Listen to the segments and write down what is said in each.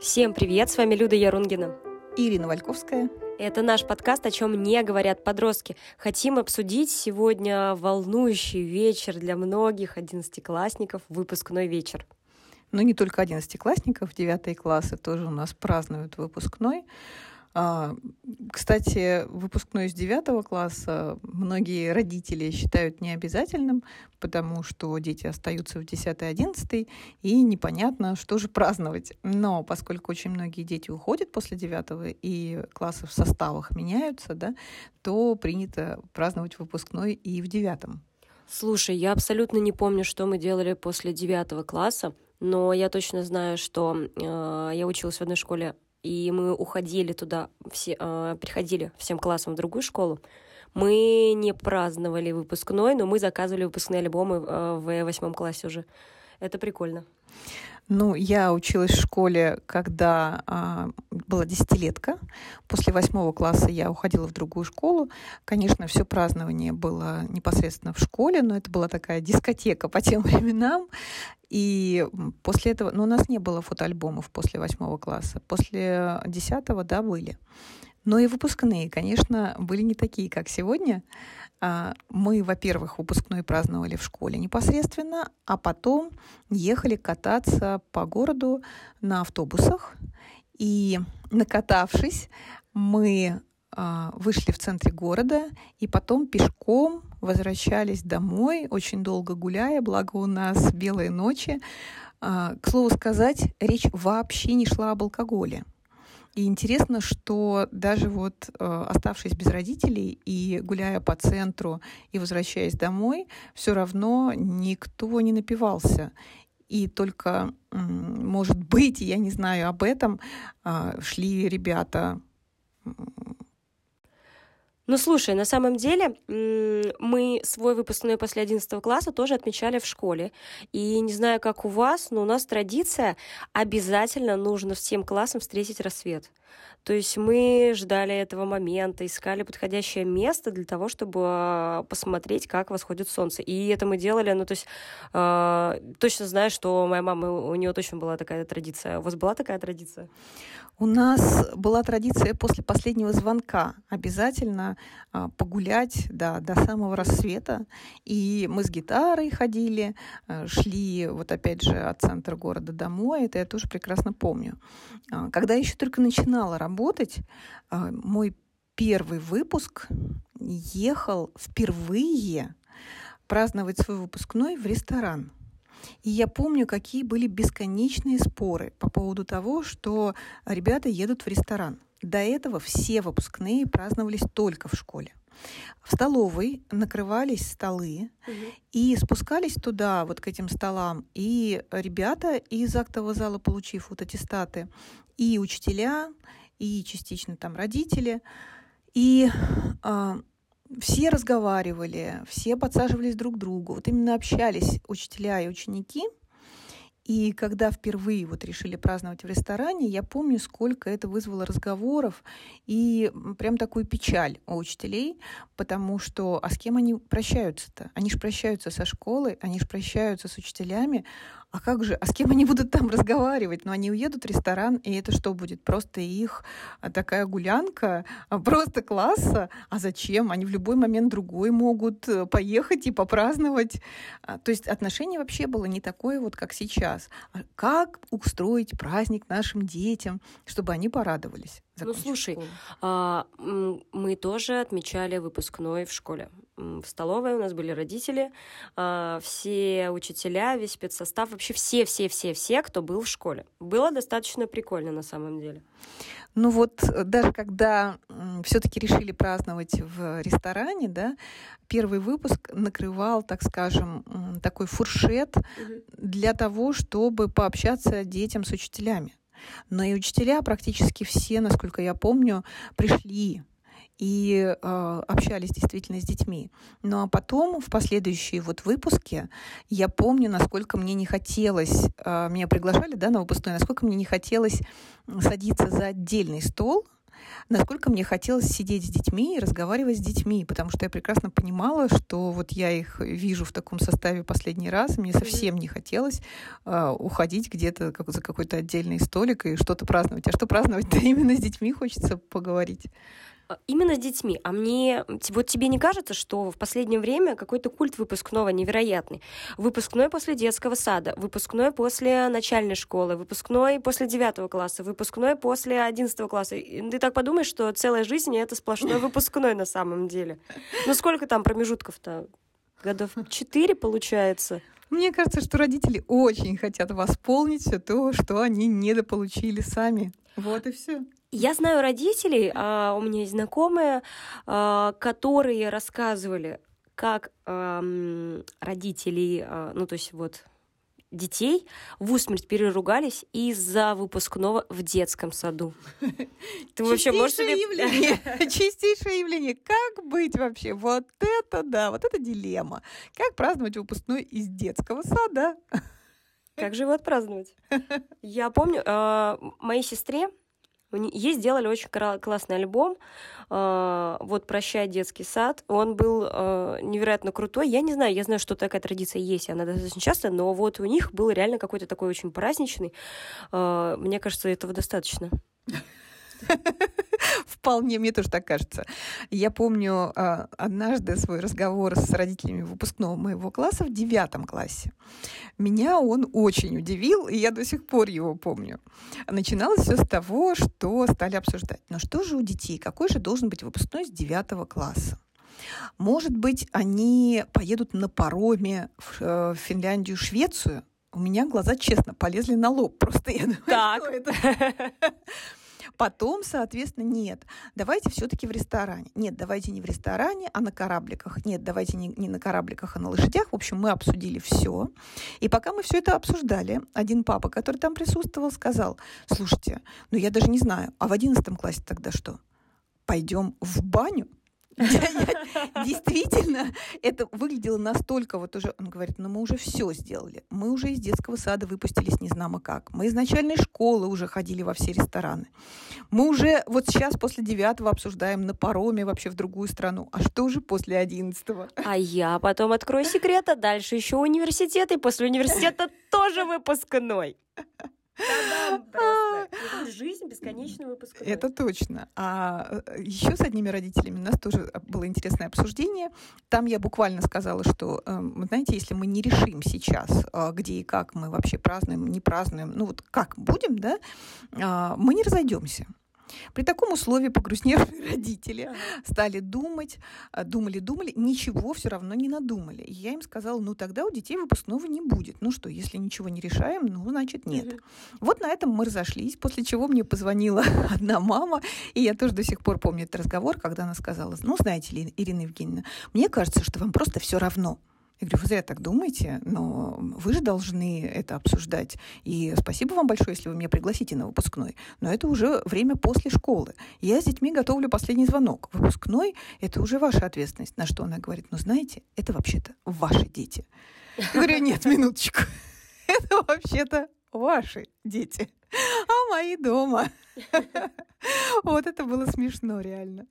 Всем привет, с вами Люда Ярунгина. Ирина Вальковская. Это наш подкаст, о чем не говорят подростки. Хотим обсудить сегодня волнующий вечер для многих одиннадцатиклассников, выпускной вечер. Ну, не только одиннадцатиклассников, девятые классы тоже у нас празднуют выпускной. А, кстати, выпускной из девятого класса многие родители считают необязательным, потому что дети остаются в 10-11, и непонятно, что же праздновать. Но поскольку очень многие дети уходят после девятого, и классы в составах меняются, да, то принято праздновать выпускной и в девятом. Слушай, я абсолютно не помню, что мы делали после девятого класса, но я точно знаю, что э, я училась в одной школе и мы уходили туда, все, э, приходили всем классом в другую школу, мы не праздновали выпускной, но мы заказывали выпускные альбомы э, в восьмом классе уже. Это прикольно. Ну, я училась в школе, когда а, была десятилетка. После восьмого класса я уходила в другую школу. Конечно, все празднование было непосредственно в школе, но это была такая дискотека по тем временам. И после этого, ну, у нас не было фотоальбомов после восьмого класса. После десятого, да, были. Но и выпускные, конечно, были не такие, как сегодня. А, мы, во-первых, выпускной праздновали в школе непосредственно, а потом ехали кататься по городу на автобусах. И накатавшись, мы а, вышли в центре города и потом пешком возвращались домой, очень долго гуляя, благо у нас белые ночи. А, к слову сказать, речь вообще не шла об алкоголе. И интересно, что даже вот э, оставшись без родителей и гуляя по центру и возвращаясь домой, все равно никто не напивался. И только, может быть, я не знаю об этом, э, шли ребята ну, слушай, на самом деле мы свой выпускной после 11 класса тоже отмечали в школе. И не знаю, как у вас, но у нас традиция обязательно нужно всем классам встретить рассвет. То есть мы ждали этого момента, искали подходящее место для того, чтобы а, посмотреть, как восходит солнце. И это мы делали, ну, то есть э, точно знаю, что моя мама, у нее точно была такая традиция. У вас была такая традиция? У нас была традиция после последнего звонка обязательно э, погулять да, до самого рассвета. И мы с гитарой ходили, шли вот опять же от центра города домой. Это я тоже прекрасно помню. Когда еще только начинала работать, работать, а, мой первый выпуск ехал впервые праздновать свой выпускной в ресторан. И я помню, какие были бесконечные споры по поводу того, что ребята едут в ресторан. До этого все выпускные праздновались только в школе. В столовой накрывались столы, угу. и спускались туда, вот к этим столам, и ребята из актового зала, получив вот аттестаты, и учителя, и частично там родители. И э, все разговаривали, все подсаживались друг к другу. Вот именно общались учителя и ученики. И когда впервые вот решили праздновать в ресторане, я помню, сколько это вызвало разговоров и прям такую печаль у учителей, потому что а с кем они прощаются-то? Они же прощаются со школой, они же прощаются с учителями, а как же, а с кем они будут там разговаривать? Ну, они уедут в ресторан, и это что будет? Просто их а, такая гулянка, а, просто класса. А зачем? Они в любой момент другой могут э, поехать и попраздновать. А, то есть отношение вообще было не такое вот, как сейчас. Как устроить праздник нашим детям, чтобы они порадовались? Ну, слушай, а, мы тоже отмечали выпускной в школе. В столовой у нас были родители, а, все учителя, весь спецсостав, вообще все-все-все-все, кто был в школе. Было достаточно прикольно на самом деле. Ну вот э, даже когда все-таки решили праздновать в ресторане, да, первый выпуск накрывал, так скажем, такой фуршет угу. для того, чтобы пообщаться детям с учителями. Но и учителя практически все, насколько я помню, пришли и э, общались действительно с детьми. Ну а потом, в последующие вот выпуски, я помню, насколько мне не хотелось, э, меня приглашали да, на выпускной, насколько мне не хотелось садиться за отдельный стол, насколько мне хотелось сидеть с детьми и разговаривать с детьми, потому что я прекрасно понимала, что вот я их вижу в таком составе последний раз, мне совсем не хотелось э, уходить где-то как, за какой-то отдельный столик и что-то праздновать. А что праздновать-то именно с детьми хочется поговорить. А, именно с детьми. А мне, вот тебе не кажется, что в последнее время какой-то культ выпускного невероятный? Выпускной после детского сада, выпускной после начальной школы, выпускной после девятого класса, выпускной после одиннадцатого класса. И ты так подумаешь, что целая жизнь — это сплошной выпускной на самом деле. Ну сколько там промежутков-то? Годов четыре, получается? Мне кажется, что родители очень хотят восполнить все то, что они недополучили сами. Вот и все. Я знаю родителей, а у меня есть знакомые, а, которые рассказывали, как родители, а, ну то есть вот детей в усмерть переругались из-за выпускного в детском саду. Ты вообще можешь себе... явление. Чистейшее явление. Как быть вообще? Вот это да, вот это дилемма. Как праздновать выпускной из детского сада? Как же его отпраздновать? Я помню, э, моей сестре Ей сделали очень классный альбом. А, вот «Прощай, детский сад». Он был а, невероятно крутой. Я не знаю, я знаю, что такая традиция есть, она достаточно часто, но вот у них был реально какой-то такой очень праздничный. А, мне кажется, этого достаточно. Вполне, мне тоже так кажется. Я помню а, однажды свой разговор с родителями выпускного моего класса в девятом классе. Меня он очень удивил, и я до сих пор его помню. Начиналось все с того, что стали обсуждать. Но что же у детей? Какой же должен быть выпускной с девятого класса? Может быть, они поедут на пароме в э, Финляндию, Швецию? У меня глаза, честно, полезли на лоб. Просто я думаю, так. что это? Потом, соответственно, нет, давайте все-таки в ресторане. Нет, давайте не в ресторане, а на корабликах. Нет, давайте не, не на корабликах, а на лошадях. В общем, мы обсудили все. И пока мы все это обсуждали, один папа, который там присутствовал, сказал, слушайте, ну я даже не знаю, а в одиннадцатом классе тогда что? Пойдем в баню? Действительно, это выглядело настолько вот уже, он говорит, ну мы уже все сделали. Мы уже из детского сада выпустились не знамо как. Мы из начальной школы уже ходили во все рестораны. Мы уже вот сейчас после девятого обсуждаем на пароме вообще в другую страну. А что же после одиннадцатого? А я потом открою секрет, а дальше еще университет, и после университета тоже выпускной. Жизнь бесконечный выпуск. Это точно. А э, еще с одними родителями у нас тоже было интересное обсуждение. Там я буквально сказала, что, эм, знаете, если мы не решим сейчас, э, где и как мы вообще празднуем, не празднуем, ну вот как будем, да, а, мы не разойдемся. При таком условии погрустневшие родители стали думать, а, думали, думали, ничего все равно не надумали. И я им сказала, ну тогда у детей выпускного не будет. Ну что, если ничего не решаем, ну значит нет. Вот на этом мы разошлись, после чего мне позвонила одна мама, и я тоже до сих пор помню этот разговор, когда она сказала, ну знаете ли, Ирина Евгеньевна, мне кажется, что вам просто все равно. Я говорю, вы зря так думаете, но вы же должны это обсуждать. И спасибо вам большое, если вы меня пригласите на выпускной. Но это уже время после школы. Я с детьми готовлю последний звонок. Выпускной – это уже ваша ответственность. На что она говорит, ну знаете, это вообще-то ваши дети. Я говорю, нет, минуточку. Это вообще-то ваши дети, а мои дома. Вот это было смешно, реально.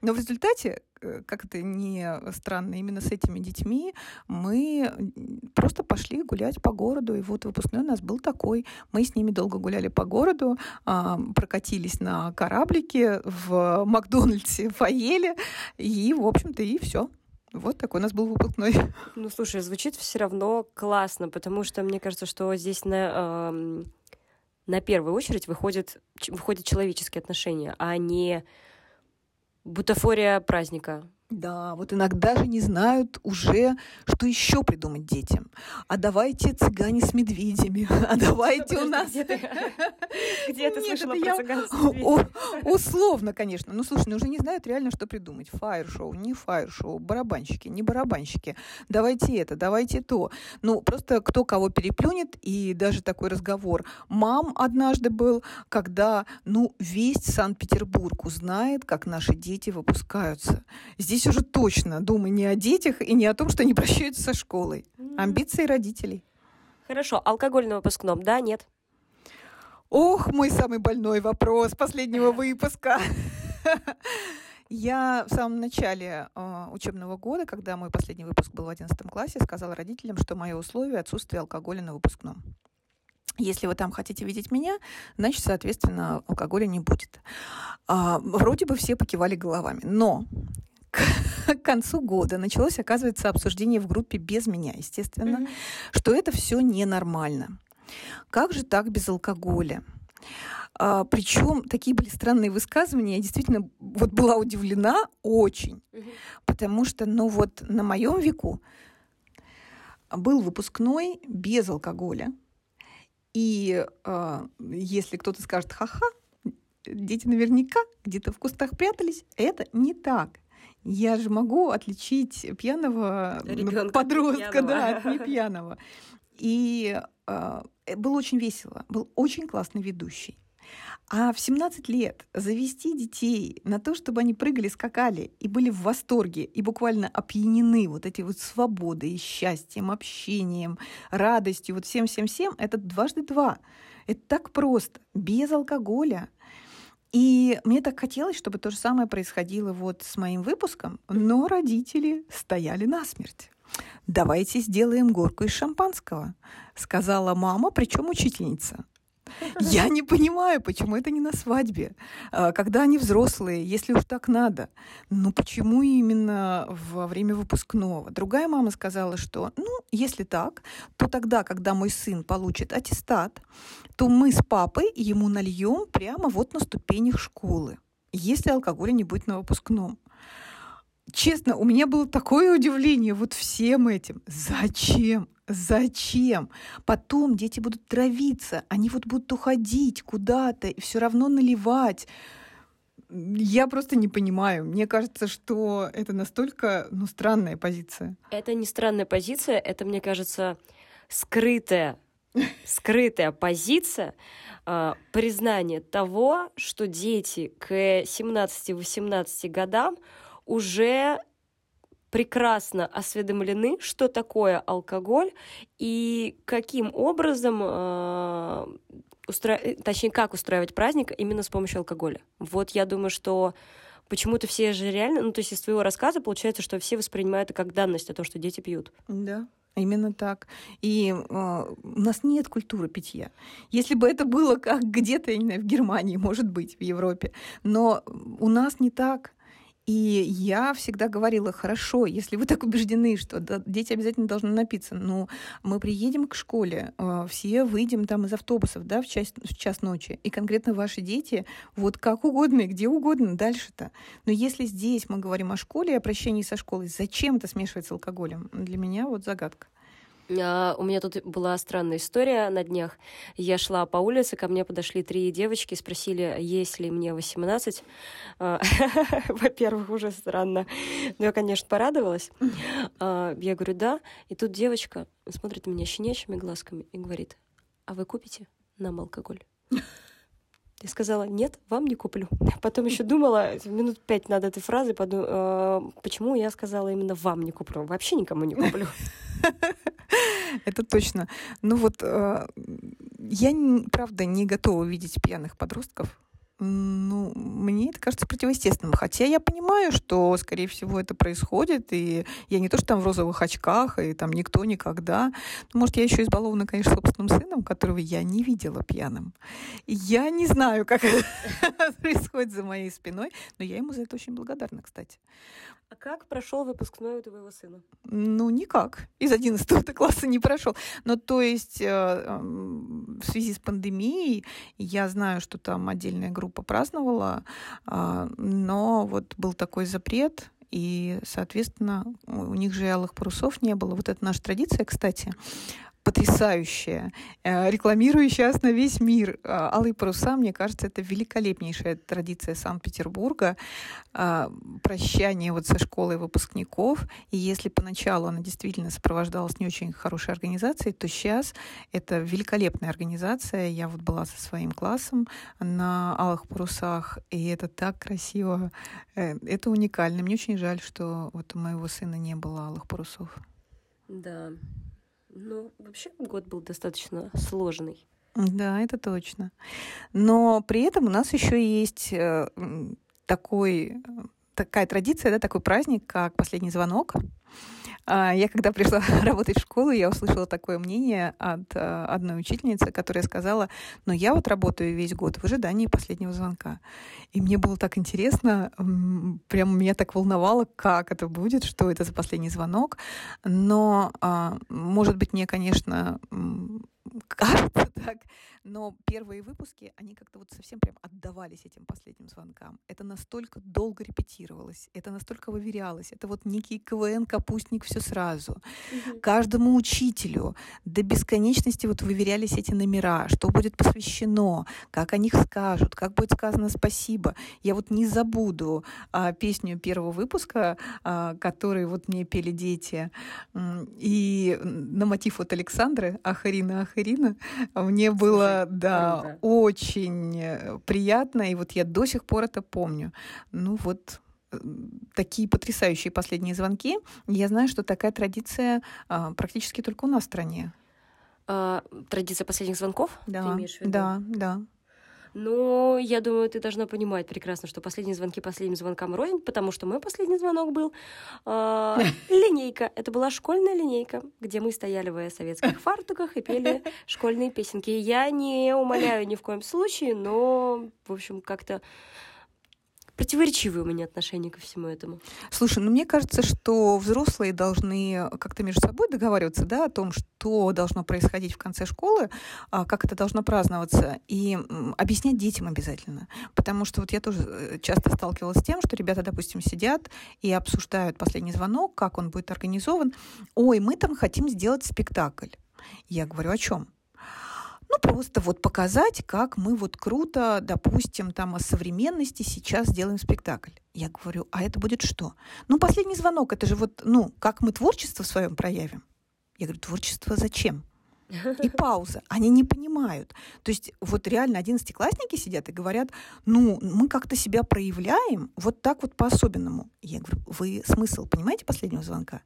Но в результате, э, как это не странно, именно с этими детьми мы просто пошли гулять по городу. И вот выпускной у нас был такой. Мы с ними долго гуляли по городу, а, прокатились на кораблике в Макдональдсе, поели, и, в общем-то, и все. Вот такой у нас был выпускной. Ну, слушай, звучит все равно классно, потому что мне кажется, что здесь на, э, на первую очередь выходят, выходят человеческие отношения, а не бутафория праздника. Да, вот иногда же не знают уже, что еще придумать детям. А давайте цыгане с медведями. А давайте у нас... Где ты слышала про цыган Условно, конечно. Ну, слушай, ну уже не знают реально, что придумать. Фаер-шоу, не фаер-шоу, барабанщики, не барабанщики. Давайте это, давайте то. Ну, просто кто кого переплюнет, и даже такой разговор. Мам однажды был, когда, ну, весь Санкт-Петербург узнает, как наши дети выпускаются. Здесь здесь уже точно думай не о детях и не о том, что они прощаются со школой. Амбиции родителей. Хорошо, алкоголь на выпускном, да, нет? Ох, мой самый больной вопрос последнего выпуска. Я в самом начале э, учебного года, когда мой последний выпуск был в 11 классе, сказала родителям, что мое условие отсутствие алкоголя на выпускном. Если вы там хотите видеть меня, значит, соответственно, алкоголя не будет. А, вроде бы все покивали головами. Но к концу года началось, оказывается, обсуждение в группе без меня, естественно, mm-hmm. что это все ненормально. Как же так без алкоголя? А, причем такие были странные высказывания. Я действительно вот была удивлена очень, mm-hmm. потому что, ну вот на моем веку был выпускной без алкоголя. И э, если кто-то скажет ха-ха, дети наверняка где-то в кустах прятались, это не так. Я же могу отличить пьяного Ребенка подростка, пьяного. да, от непьяного. И э, было очень весело, был очень классный ведущий. А в 17 лет завести детей на то, чтобы они прыгали, скакали и были в восторге и буквально опьянены вот эти вот свободой, счастьем, общением, радостью, вот всем-всем-всем, это дважды два. Это так просто, без алкоголя. И мне так хотелось, чтобы то же самое происходило вот с моим выпуском, но родители стояли насмерть. «Давайте сделаем горку из шампанского», — сказала мама, причем учительница. Я не понимаю, почему это не на свадьбе, а, когда они взрослые, если уж так надо. Ну почему именно во время выпускного? Другая мама сказала, что, ну, если так, то тогда, когда мой сын получит аттестат, то мы с папой ему нальем прямо вот на ступенях школы, если алкоголя не будет на выпускном честно, у меня было такое удивление вот всем этим. Зачем? Зачем? Потом дети будут травиться, они вот будут уходить куда-то и все равно наливать. Я просто не понимаю. Мне кажется, что это настолько ну, странная позиция. Это не странная позиция, это, мне кажется, скрытая скрытая позиция э, признание того, что дети к 17-18 годам уже прекрасно осведомлены, что такое алкоголь и каким образом, э, устро... точнее, как устраивать праздник именно с помощью алкоголя. Вот я думаю, что почему-то все же реально, ну то есть из твоего рассказа получается, что все воспринимают это как данность о том, что дети пьют. Да. Именно так. И э, у нас нет культуры питья. Если бы это было как где-то, я не знаю, в Германии, может быть, в Европе, но у нас не так. И я всегда говорила, хорошо, если вы так убеждены, что дети обязательно должны напиться, но мы приедем к школе, э, все выйдем там из автобусов, да, в час, в час ночи, и конкретно ваши дети вот как угодно и где угодно дальше-то. Но если здесь мы говорим о школе, о прощении со школой, зачем это смешивать с алкоголем? Для меня вот загадка. А, у меня тут была странная история на днях. Я шла по улице, ко мне подошли три девочки, спросили, есть ли мне 18. А, во-первых, уже странно. Но я, конечно, порадовалась. А, я говорю, да. И тут девочка смотрит на меня щенячьими глазками и говорит, а вы купите нам алкоголь? Я сказала, нет, вам не куплю. Потом еще думала, минут пять над этой фразой, подум... э, почему я сказала именно вам не куплю. Вообще никому не куплю. Это точно. Ну вот э, я, правда, не готова видеть пьяных подростков ну, мне это кажется противоестественным. Хотя я понимаю, что, скорее всего, это происходит, и я не то, что там в розовых очках, и там никто никогда. Ну, может, я еще избалована, конечно, собственным сыном, которого я не видела пьяным. я не знаю, как это происходит за моей спиной, но я ему за это очень благодарна, кстати. А как прошел выпускной у твоего сына? Ну, никак. Из 11 класса не прошел. Но то есть э, эм, в связи с пандемией я знаю, что там отдельная группа праздновала, а, но вот был такой запрет, и, соответственно, у них же алых парусов не было. Вот это наша традиция, кстати потрясающая, э, рекламирующая на весь мир. Э, Алые паруса, мне кажется, это великолепнейшая традиция Санкт-Петербурга, э, прощание вот со школой выпускников. И если поначалу она действительно сопровождалась не очень хорошей организацией, то сейчас это великолепная организация. Я вот была со своим классом на Алых парусах, и это так красиво. Это уникально. Мне очень жаль, что вот у моего сына не было Алых парусов. Да, ну, вообще год был достаточно сложный. Да, это точно. Но при этом у нас еще есть э, такой, такая традиция, да, такой праздник, как последний звонок. А, я когда пришла работать в школу, я услышала такое мнение от а, одной учительницы, которая сказала, но я вот работаю весь год в ожидании последнего звонка. И мне было так интересно, прям меня так волновало, как это будет, что это за последний звонок. Но, а, может быть, мне, конечно, кажется так, но первые выпуски, они как-то вот совсем прям отдавались этим последним звонкам. Это настолько долго репетировалось, это настолько выверялось, это вот некий КВН, капустник, все сразу. Угу. Каждому учителю до бесконечности вот выверялись эти номера, что будет посвящено, как о них скажут, как будет сказано спасибо. Я вот не забуду а, песню первого выпуска, а, который вот мне пели дети, и на мотив вот Александры Ахарина Ахарина мне было да, круто. очень э, приятно, и вот я до сих пор это помню. Ну вот э, такие потрясающие последние звонки. Я знаю, что такая традиция а, практически только у нас в стране. А, традиция последних звонков? Да, ты имеешь в виду? да, да. Но я думаю, ты должна понимать прекрасно, что последние звонки последним звонкам рознь, потому что мой последний звонок был э, линейка. Это была школьная линейка, где мы стояли в советских фартуках и пели школьные песенки. Я не умоляю ни в коем случае, но, в общем, как-то противоречивые у меня отношения ко всему этому. Слушай, ну мне кажется, что взрослые должны как-то между собой договариваться, да, о том, что должно происходить в конце школы, а, как это должно праздноваться, и объяснять детям обязательно. Потому что вот я тоже э, часто сталкивалась с тем, что ребята, допустим, сидят и обсуждают последний звонок, как он будет организован. Ой, мы там хотим сделать спектакль. Я говорю, о чем? Ну, просто вот показать, как мы вот круто, допустим, там о современности сейчас делаем спектакль. Я говорю, а это будет что? Ну, последний звонок, это же вот, ну, как мы творчество в своем проявим. Я говорю, творчество зачем? И пауза. Они не понимают. То есть вот реально одиннадцатиклассники сидят и говорят, ну, мы как-то себя проявляем вот так вот по-особенному. Я говорю, вы смысл понимаете последнего звонка?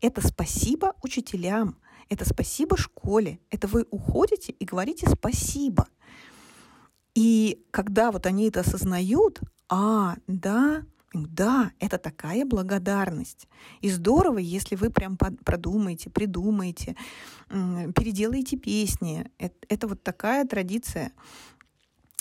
Это спасибо учителям, это спасибо школе, это вы уходите и говорите спасибо. И когда вот они это осознают, а, да, да, это такая благодарность. И здорово, если вы прям продумаете, придумаете, переделаете песни. Это, это вот такая традиция.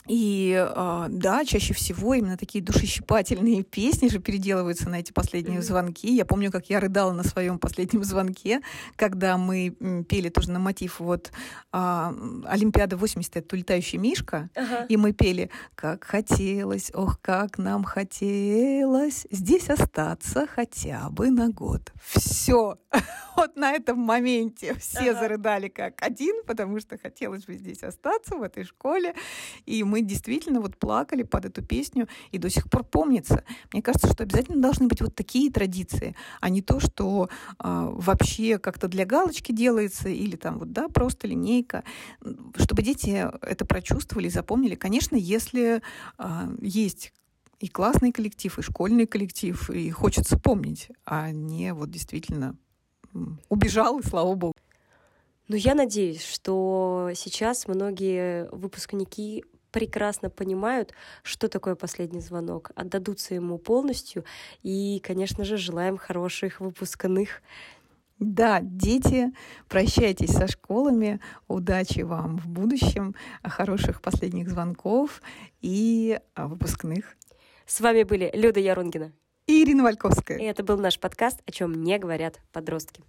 И а, да, чаще всего именно такие душещипательные песни же переделываются на эти последние mm-hmm. звонки. Я помню, как я рыдала на своем последнем звонке, когда мы пели тоже на мотив вот а, Олимпиада 80 это улетающий Мишка, uh-huh. и мы пели «Как хотелось, ох, как нам хотелось здесь остаться хотя бы на год». Все, вот на этом моменте все uh-huh. зарыдали как один, потому что хотелось бы здесь остаться в этой школе, и мы мы действительно вот плакали под эту песню и до сих пор помнится. Мне кажется, что обязательно должны быть вот такие традиции, а не то, что э, вообще как-то для галочки делается или там вот, да, просто линейка, чтобы дети это прочувствовали, запомнили. Конечно, если э, есть и классный коллектив, и школьный коллектив, и хочется помнить, а не вот действительно убежал, и слава богу. Ну, я надеюсь, что сейчас многие выпускники прекрасно понимают, что такое последний звонок, отдадутся ему полностью. И, конечно же, желаем хороших выпускных. Да, дети, прощайтесь со школами, удачи вам в будущем, хороших последних звонков и а, выпускных. С вами были Люда Ярунгина и Ирина Вальковская. И это был наш подкаст «О чем не говорят подростки».